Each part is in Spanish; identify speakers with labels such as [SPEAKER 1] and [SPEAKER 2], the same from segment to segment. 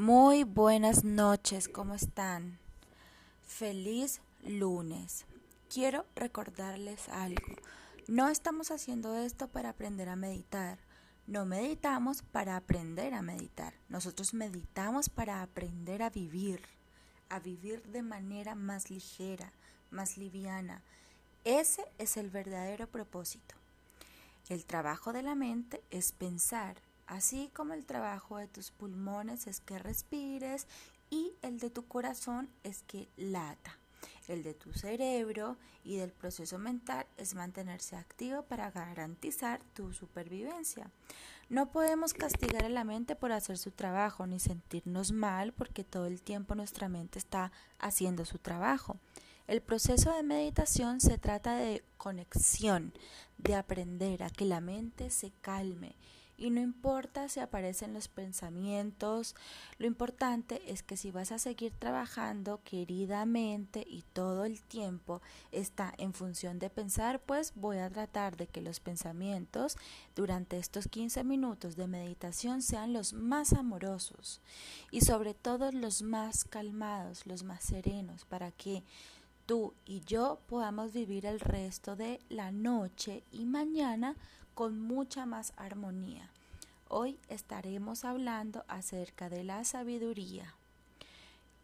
[SPEAKER 1] Muy buenas noches, ¿cómo están? Feliz lunes. Quiero recordarles algo. No estamos haciendo esto para aprender a meditar. No meditamos para aprender a meditar. Nosotros meditamos para aprender a vivir, a vivir de manera más ligera, más liviana. Ese es el verdadero propósito. El trabajo de la mente es pensar, así como el trabajo de tus pulmones es que respires y el de tu corazón es que lata. El de tu cerebro y del proceso mental es mantenerse activo para garantizar tu supervivencia. No podemos castigar a la mente por hacer su trabajo ni sentirnos mal porque todo el tiempo nuestra mente está haciendo su trabajo. El proceso de meditación se trata de conexión, de aprender a que la mente se calme y no importa si aparecen los pensamientos, lo importante es que si vas a seguir trabajando queridamente y todo el tiempo está en función de pensar, pues voy a tratar de que los pensamientos durante estos 15 minutos de meditación sean los más amorosos y sobre todo los más calmados, los más serenos, para que tú y yo podamos vivir el resto de la noche y mañana con mucha más armonía. Hoy estaremos hablando acerca de la sabiduría.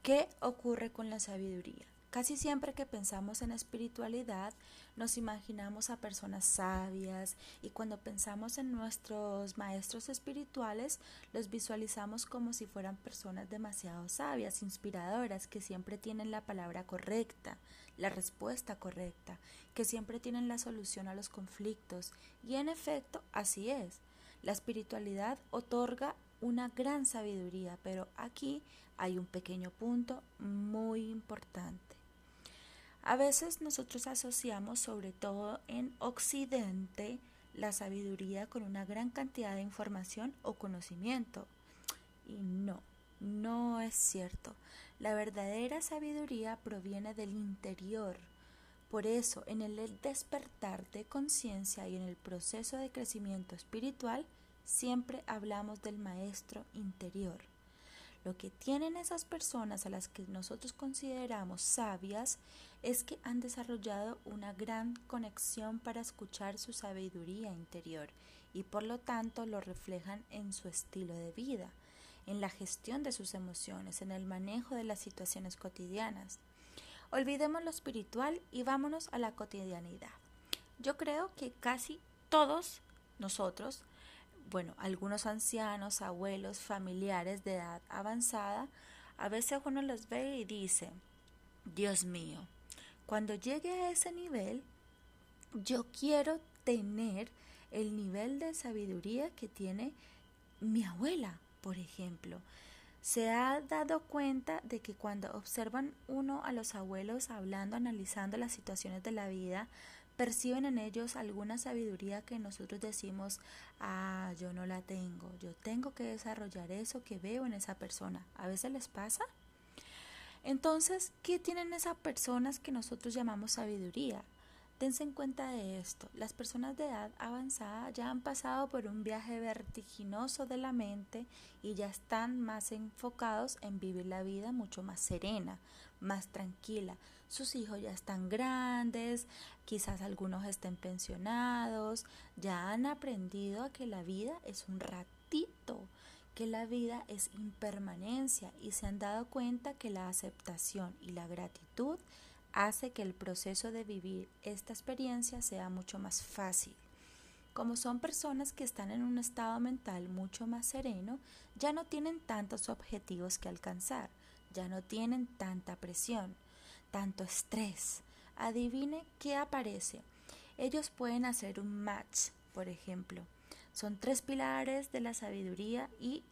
[SPEAKER 1] ¿Qué ocurre con la sabiduría? Casi siempre que pensamos en espiritualidad nos imaginamos a personas sabias y cuando pensamos en nuestros maestros espirituales los visualizamos como si fueran personas demasiado sabias, inspiradoras, que siempre tienen la palabra correcta, la respuesta correcta, que siempre tienen la solución a los conflictos y en efecto así es. La espiritualidad otorga una gran sabiduría, pero aquí hay un pequeño punto muy importante. A veces nosotros asociamos, sobre todo en Occidente, la sabiduría con una gran cantidad de información o conocimiento. Y no, no es cierto. La verdadera sabiduría proviene del interior, por eso, en el despertar de conciencia y en el proceso de crecimiento espiritual, siempre hablamos del maestro interior. Lo que tienen esas personas a las que nosotros consideramos sabias es que han desarrollado una gran conexión para escuchar su sabiduría interior y por lo tanto lo reflejan en su estilo de vida, en la gestión de sus emociones, en el manejo de las situaciones cotidianas. Olvidemos lo espiritual y vámonos a la cotidianidad. Yo creo que casi todos nosotros, bueno, algunos ancianos, abuelos, familiares de edad avanzada, a veces uno los ve y dice, Dios mío, cuando llegue a ese nivel, yo quiero tener el nivel de sabiduría que tiene mi abuela, por ejemplo se ha dado cuenta de que cuando observan uno a los abuelos hablando, analizando las situaciones de la vida, perciben en ellos alguna sabiduría que nosotros decimos, ah, yo no la tengo, yo tengo que desarrollar eso que veo en esa persona. ¿A veces les pasa? Entonces, ¿qué tienen esas personas que nosotros llamamos sabiduría? Dense en cuenta de esto, las personas de edad avanzada ya han pasado por un viaje vertiginoso de la mente y ya están más enfocados en vivir la vida mucho más serena, más tranquila. Sus hijos ya están grandes, quizás algunos estén pensionados, ya han aprendido a que la vida es un ratito, que la vida es impermanencia y se han dado cuenta que la aceptación y la gratitud hace que el proceso de vivir esta experiencia sea mucho más fácil. Como son personas que están en un estado mental mucho más sereno, ya no tienen tantos objetivos que alcanzar, ya no tienen tanta presión, tanto estrés. Adivine qué aparece. Ellos pueden hacer un match, por ejemplo. Son tres pilares de la sabiduría y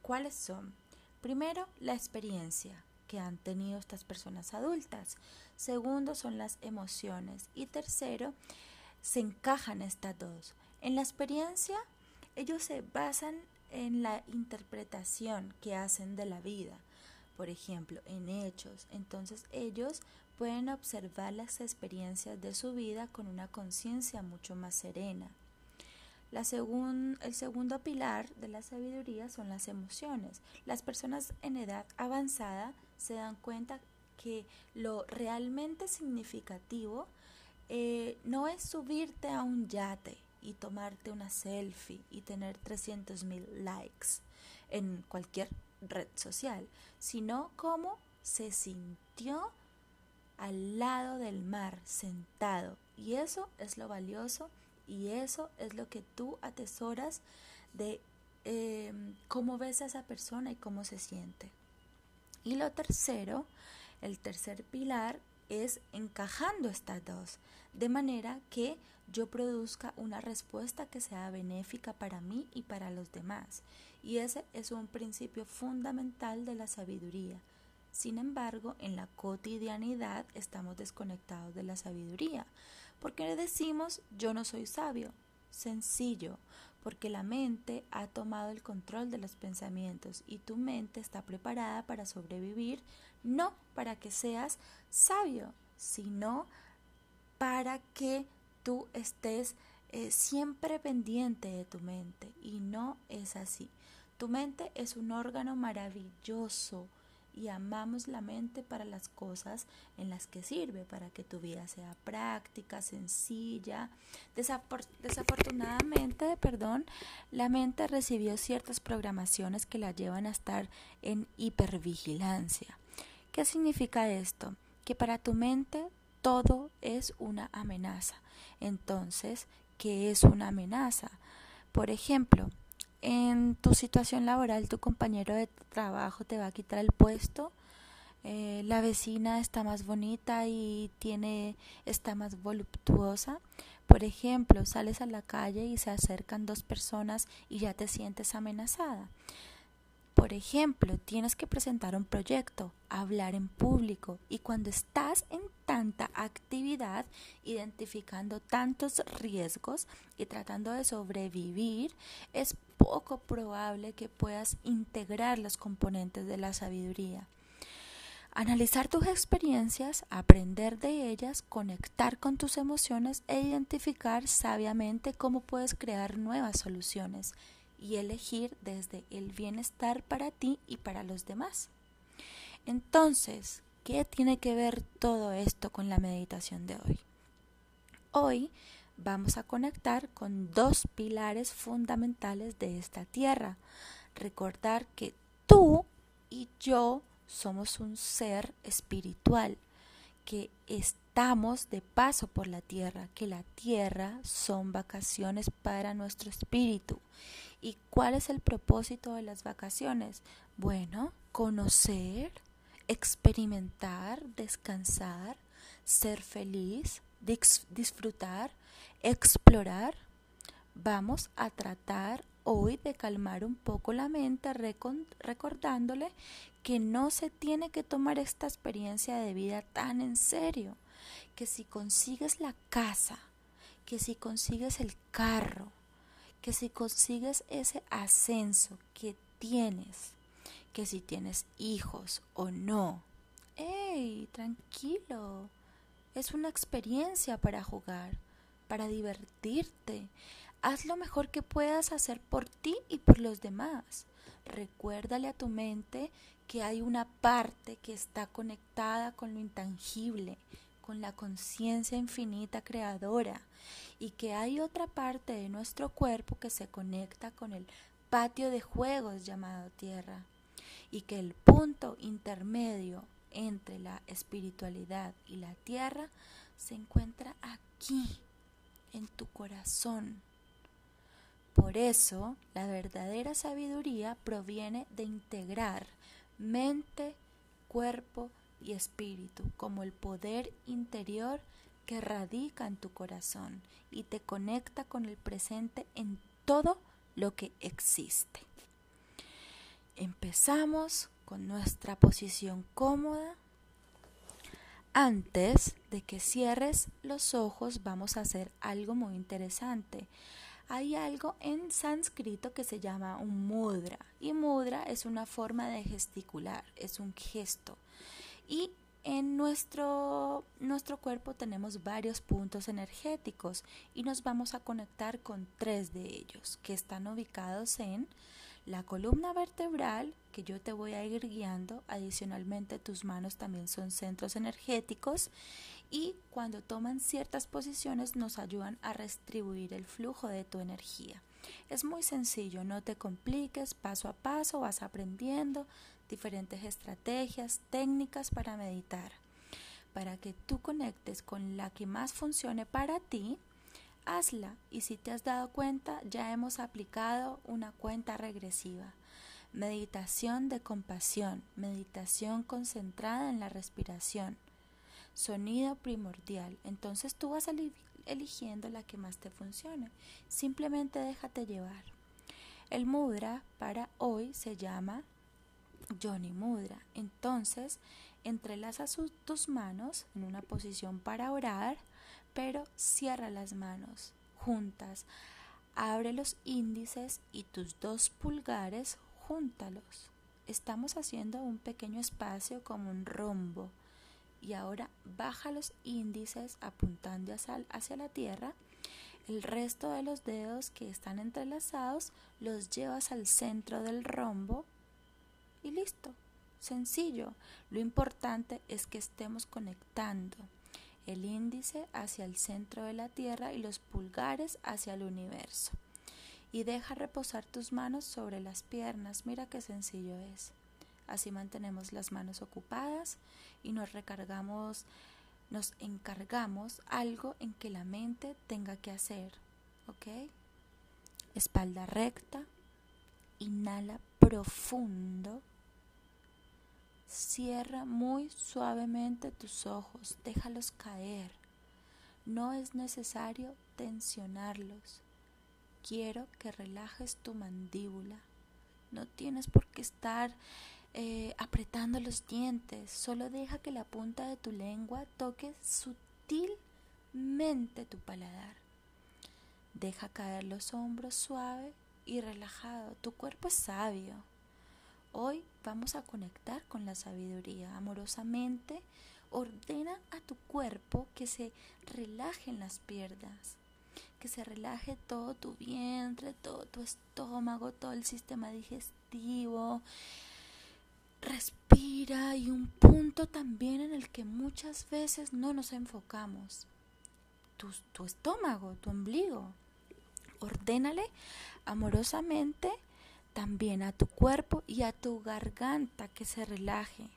[SPEAKER 1] ¿cuáles son? Primero, la experiencia que han tenido estas personas adultas. Segundo son las emociones. Y tercero, se encajan estas dos. En la experiencia, ellos se basan en la interpretación que hacen de la vida, por ejemplo, en hechos. Entonces ellos pueden observar las experiencias de su vida con una conciencia mucho más serena. El segundo pilar de la sabiduría son las emociones. Las personas en edad avanzada se dan cuenta que lo realmente significativo eh, no es subirte a un yate y tomarte una selfie y tener 300 mil likes en cualquier red social, sino cómo se sintió al lado del mar, sentado. Y eso es lo valioso y eso es lo que tú atesoras de em, cómo ves a esa persona y cómo se siente. Y lo tercero, el tercer pilar es encajando estas dos, de manera que yo produzca una respuesta que sea benéfica para mí y para los demás. Y ese es un principio fundamental de la sabiduría. Sin embargo, en la cotidianidad estamos desconectados de la sabiduría. ¿Por qué decimos yo no soy sabio? Sencillo, porque la mente ha tomado el control de los pensamientos y tu mente está preparada para sobrevivir, no para que seas sabio, sino para que tú estés eh, siempre pendiente de tu mente y no es así. Tu mente es un órgano maravilloso, y amamos la mente para las cosas en las que sirve, para que tu vida sea práctica, sencilla. desafortunadamente, perdón, la mente recibió ciertas programaciones que la llevan a estar en hipervigilancia. ¿Qué significa esto? Que para tu mente todo es una amenaza. Entonces, ¿qué es una amenaza? Por ejemplo, en tu situación laboral tu compañero de trabajo te va a quitar el puesto, eh, la vecina está más bonita y tiene está más voluptuosa. Por ejemplo, sales a la calle y se acercan dos personas y ya te sientes amenazada. Por ejemplo, tienes que presentar un proyecto, hablar en público y cuando estás en tanta actividad, identificando tantos riesgos y tratando de sobrevivir, es poco probable que puedas integrar los componentes de la sabiduría. Analizar tus experiencias, aprender de ellas, conectar con tus emociones e identificar sabiamente cómo puedes crear nuevas soluciones y elegir desde el bienestar para ti y para los demás. Entonces, ¿qué tiene que ver todo esto con la meditación de hoy? Hoy vamos a conectar con dos pilares fundamentales de esta tierra. Recordar que tú y yo somos un ser espiritual, que estamos de paso por la tierra, que la tierra son vacaciones para nuestro espíritu ¿Y cuál es el propósito de las vacaciones? Bueno, conocer, experimentar, descansar, ser feliz, disfrutar, explorar. Vamos a tratar hoy de calmar un poco la mente recordándole que no se tiene que tomar esta experiencia de vida tan en serio, que si consigues la casa, que si consigues el carro, que si consigues ese ascenso que tienes, que si tienes hijos o no, ¡Ey! Tranquilo. Es una experiencia para jugar, para divertirte. Haz lo mejor que puedas hacer por ti y por los demás. Recuérdale a tu mente que hay una parte que está conectada con lo intangible, con la conciencia infinita creadora y que hay otra parte de nuestro cuerpo que se conecta con el patio de juegos llamado tierra y que el punto intermedio entre la espiritualidad y la tierra se encuentra aquí, en tu corazón. Por eso, la verdadera sabiduría proviene de integrar mente, cuerpo y espíritu como el poder interior que radica en tu corazón y te conecta con el presente en todo lo que existe. Empezamos con nuestra posición cómoda. Antes de que cierres los ojos vamos a hacer algo muy interesante. Hay algo en sánscrito que se llama un mudra y mudra es una forma de gesticular, es un gesto. Y En nuestro, nuestro cuerpo tenemos varios puntos energéticos y nos vamos a conectar con tres de ellos que están ubicados en la columna vertebral, que yo te voy a ir guiando, adicionalmente tus manos también son centros energéticos y cuando toman ciertas posiciones nos ayudan a restribuir el flujo de tu energía. Es muy sencillo, no te compliques, paso a paso vas aprendiendo diferentes estrategias, técnicas para meditar. Para que tú conectes con la que más funcione para ti, hazla y si te has dado cuenta ya hemos aplicado una cuenta regresiva. Meditación de compasión, meditación concentrada en la respiración, sonido primordial. Entonces tú vas eligiendo la que más te funcione. Simplemente déjate llevar. El mudra para hoy se llama Johnny Mudra. Entonces entrelaza tus manos en una posición para orar pero cierra las manos juntas. Abre los índices y tus dos pulgares, júntalos. Estamos haciendo un pequeño espacio como un rombo. Y ahora baja los índices apuntando hacia, hacia la tierra. El resto de los dedos que están entrelazados los llevas al centro del rombo y listo. Sencillo. Lo importante es que estemos conectando el índice hacia el centro de la Tierra y los pulgares hacia el universo. Y deja reposar tus manos sobre las piernas. Mira qué sencillo es. Así mantenemos las manos ocupadas y nos recargamos, nos encargamos algo en que la mente tenga que hacer. ¿Ok? Espalda recta. Inhala profundo. Cierra muy suavemente tus ojos, déjalos caer. No es necesario tensionarlos. Quiero que relajes tu mandíbula. No tienes por qué estar eh, apretando los dientes. Solo deja que la punta de tu lengua toque sutilmente tu paladar. Deja caer los hombros suave y relajado. Tu cuerpo es sabio. Hoy vamos a conectar con la sabiduría amorosamente. Ordena a tu cuerpo que se relajen las piernas, que se relaje todo tu vientre, todo tu estómago, todo el sistema digestivo. Respira y un punto también en el que muchas veces no nos enfocamos. Tu, tu estómago, tu ombligo. Ordénale amorosamente también a tu cuerpo y a tu garganta que se relaje.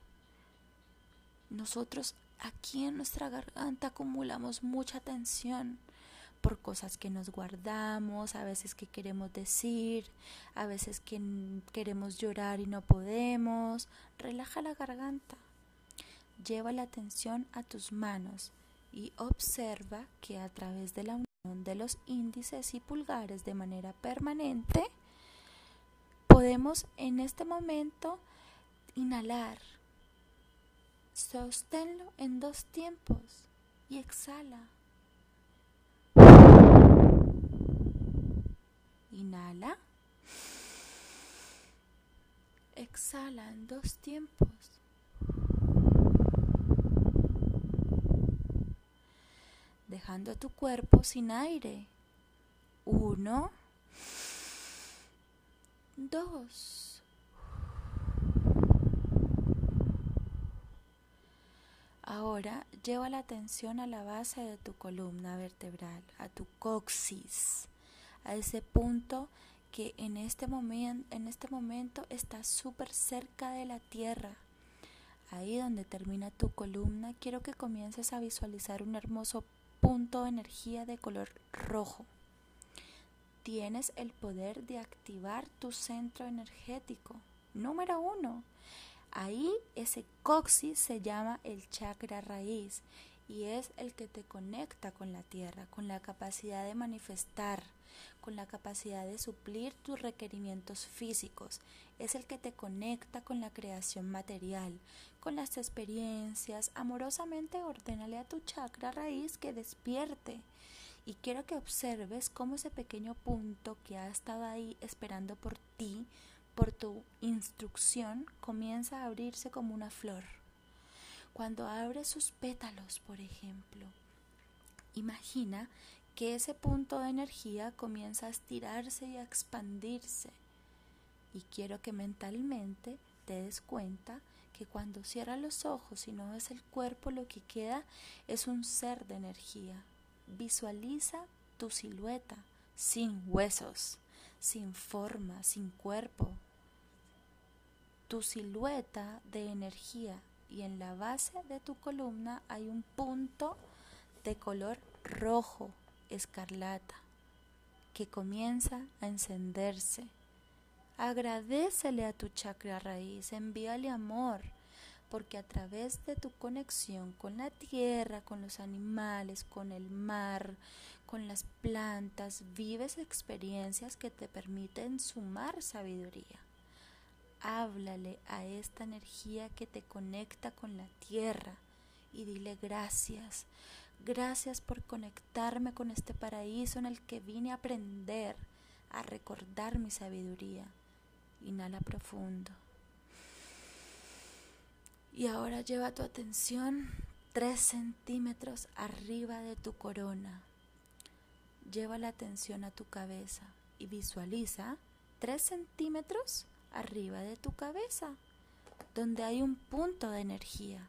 [SPEAKER 1] Nosotros aquí en nuestra garganta acumulamos mucha tensión por cosas que nos guardamos, a veces que queremos decir, a veces que queremos llorar y no podemos. Relaja la garganta. Lleva la atención a tus manos y observa que a través de la unión de los índices y pulgares de manera permanente, podemos en este momento inhalar. Sosténlo en dos tiempos y exhala. Inhala. Exhala en dos tiempos. Dejando tu cuerpo sin aire. Uno dos. Ahora lleva la atención a la base de tu columna vertebral, a tu coxis, a ese punto que en este, en este momento está súper cerca de la tierra. Ahí donde termina tu columna, quiero que comiences a visualizar un hermoso punto de energía de color rojo tienes el poder de activar tu centro energético. Número uno, ahí ese coxis se llama el chakra raíz y es el que te conecta con la tierra, con la capacidad de manifestar, con la capacidad de suplir tus requerimientos físicos. Es el que te conecta con la creación material, con las experiencias. Amorosamente ordénale a tu chakra raíz que despierte y quiero que observes cómo ese pequeño punto que ha estado ahí esperando por ti, por tu instrucción, comienza a abrirse como una flor. Cuando abre sus pétalos, por ejemplo, imagina que ese punto de energía comienza a estirarse y a expandirse. Y quiero que mentalmente te des cuenta que cuando cierras los ojos y no ves el cuerpo, lo que queda es un ser de energía. Visualiza tu silueta sin huesos, sin forma, sin cuerpo. Tu silueta de energía y en la base de tu columna hay un punto de color rojo escarlata que comienza a encenderse. Agradecele a tu chakra raíz, envíale amor, porque a través de tu conexión con la tierra, con los animales, con el mar, con las plantas, vives experiencias que te permiten sumar sabiduría. Háblale a esta energía que te conecta con la tierra y dile gracias. Gracias por conectarme con este paraíso en el que vine a aprender, a recordar mi sabiduría. Inhala profundo. Y ahora lleva tu atención 3 centímetros arriba de tu corona. Lleva la atención a tu cabeza y visualiza 3 centímetros arriba de tu cabeza, donde hay un punto de energía.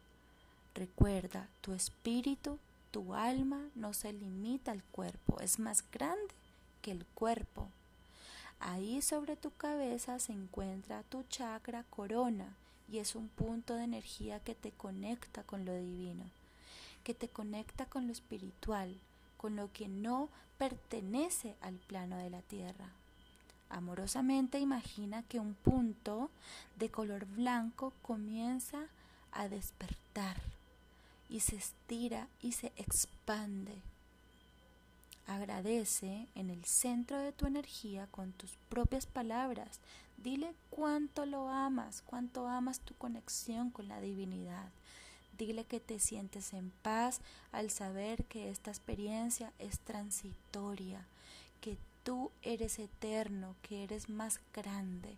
[SPEAKER 1] Recuerda, tu espíritu, tu alma no se limita al cuerpo, es más grande que el cuerpo. Ahí sobre tu cabeza se encuentra tu chakra corona y es un punto de energía que te conecta con lo divino, que te conecta con lo espiritual, con lo que no pertenece al plano de la tierra. Amorosamente imagina que un punto de color blanco comienza a despertar y se estira y se expande. Agradece en el centro de tu energía con tus propias palabras. Dile cuánto lo amas, cuánto amas tu conexión con la divinidad. Dile que te sientes en paz al saber que esta experiencia es transitoria, que tú eres eterno, que eres más grande.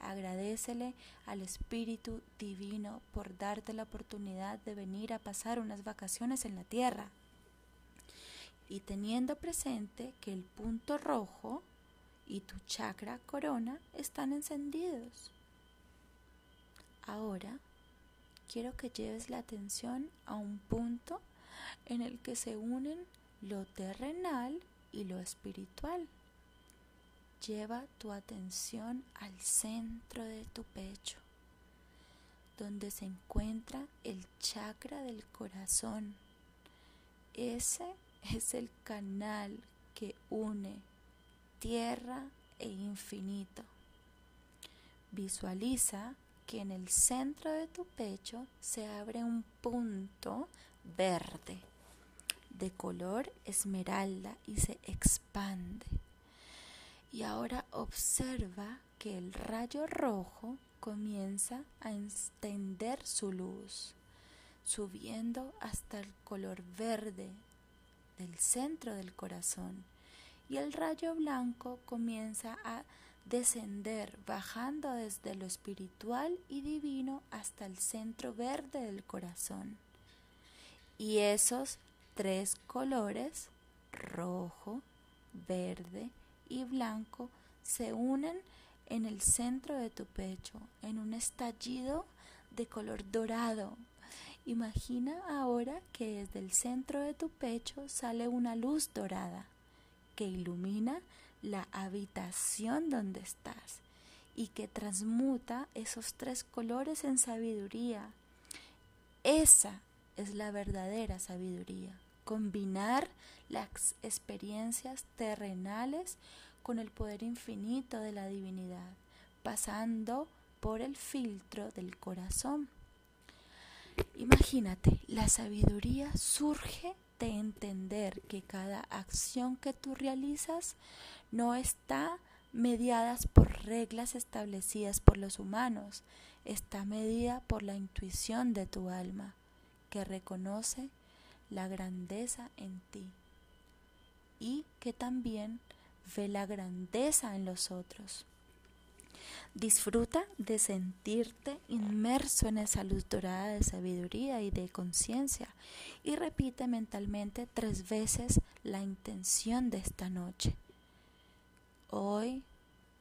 [SPEAKER 1] Agradecele al Espíritu Divino por darte la oportunidad de venir a pasar unas vacaciones en la tierra. Y teniendo presente que el punto rojo y tu chakra corona están encendidos. Ahora quiero que lleves la atención a un punto en el que se unen lo terrenal y lo espiritual. Lleva tu atención al centro de tu pecho, donde se encuentra el chakra del corazón. Ese es el canal que une tierra e infinito. Visualiza que en el centro de tu pecho se abre un punto verde de color esmeralda y se expande. Y ahora observa que el rayo rojo comienza a extender su luz, subiendo hasta el color verde del centro del corazón. Y el rayo blanco comienza a descender, bajando desde lo espiritual y divino hasta el centro verde del corazón. Y esos tres colores, rojo, verde y blanco se unen en el centro de tu pecho, en un estallido de color dorado. Imagina ahora que desde el centro de tu pecho sale una luz dorada que ilumina la habitación donde estás y que transmuta esos tres colores en sabiduría. Esa es la verdadera sabiduría combinar las experiencias terrenales con el poder infinito de la divinidad, pasando por el filtro del corazón. Imagínate, la sabiduría surge de entender que cada acción que tú realizas no está mediada por reglas establecidas por los humanos, está medida por la intuición de tu alma, que reconoce la grandeza en ti y que también ve la grandeza en los otros. Disfruta de sentirte inmerso en esa luz dorada de sabiduría y de conciencia y repite mentalmente tres veces la intención de esta noche. Hoy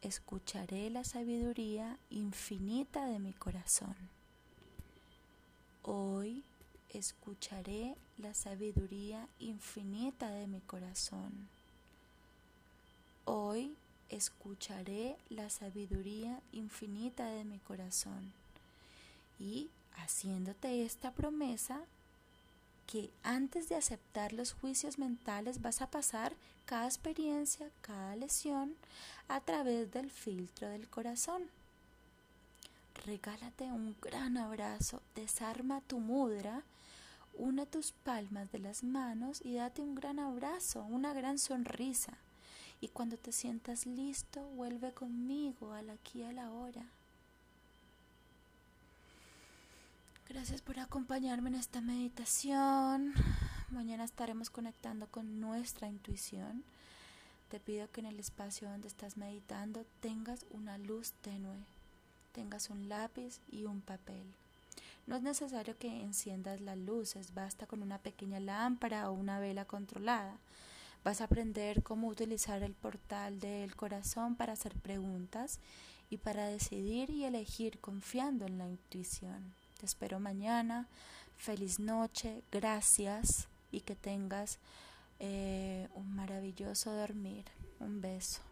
[SPEAKER 1] escucharé la sabiduría infinita de mi corazón. Hoy escucharé la sabiduría infinita de mi corazón. Hoy escucharé la sabiduría infinita de mi corazón. Y haciéndote esta promesa, que antes de aceptar los juicios mentales vas a pasar cada experiencia, cada lesión a través del filtro del corazón. Regálate un gran abrazo, desarma tu mudra, une tus palmas de las manos y date un gran abrazo, una gran sonrisa. Y cuando te sientas listo, vuelve conmigo al aquí y a la hora. Gracias por acompañarme en esta meditación. Mañana estaremos conectando con nuestra intuición. Te pido que en el espacio donde estás meditando tengas una luz tenue, tengas un lápiz y un papel. No es necesario que enciendas las luces, basta con una pequeña lámpara o una vela controlada. Vas a aprender cómo utilizar el portal del corazón para hacer preguntas y para decidir y elegir confiando en la intuición. Te espero mañana. Feliz noche, gracias y que tengas eh, un maravilloso dormir. Un beso.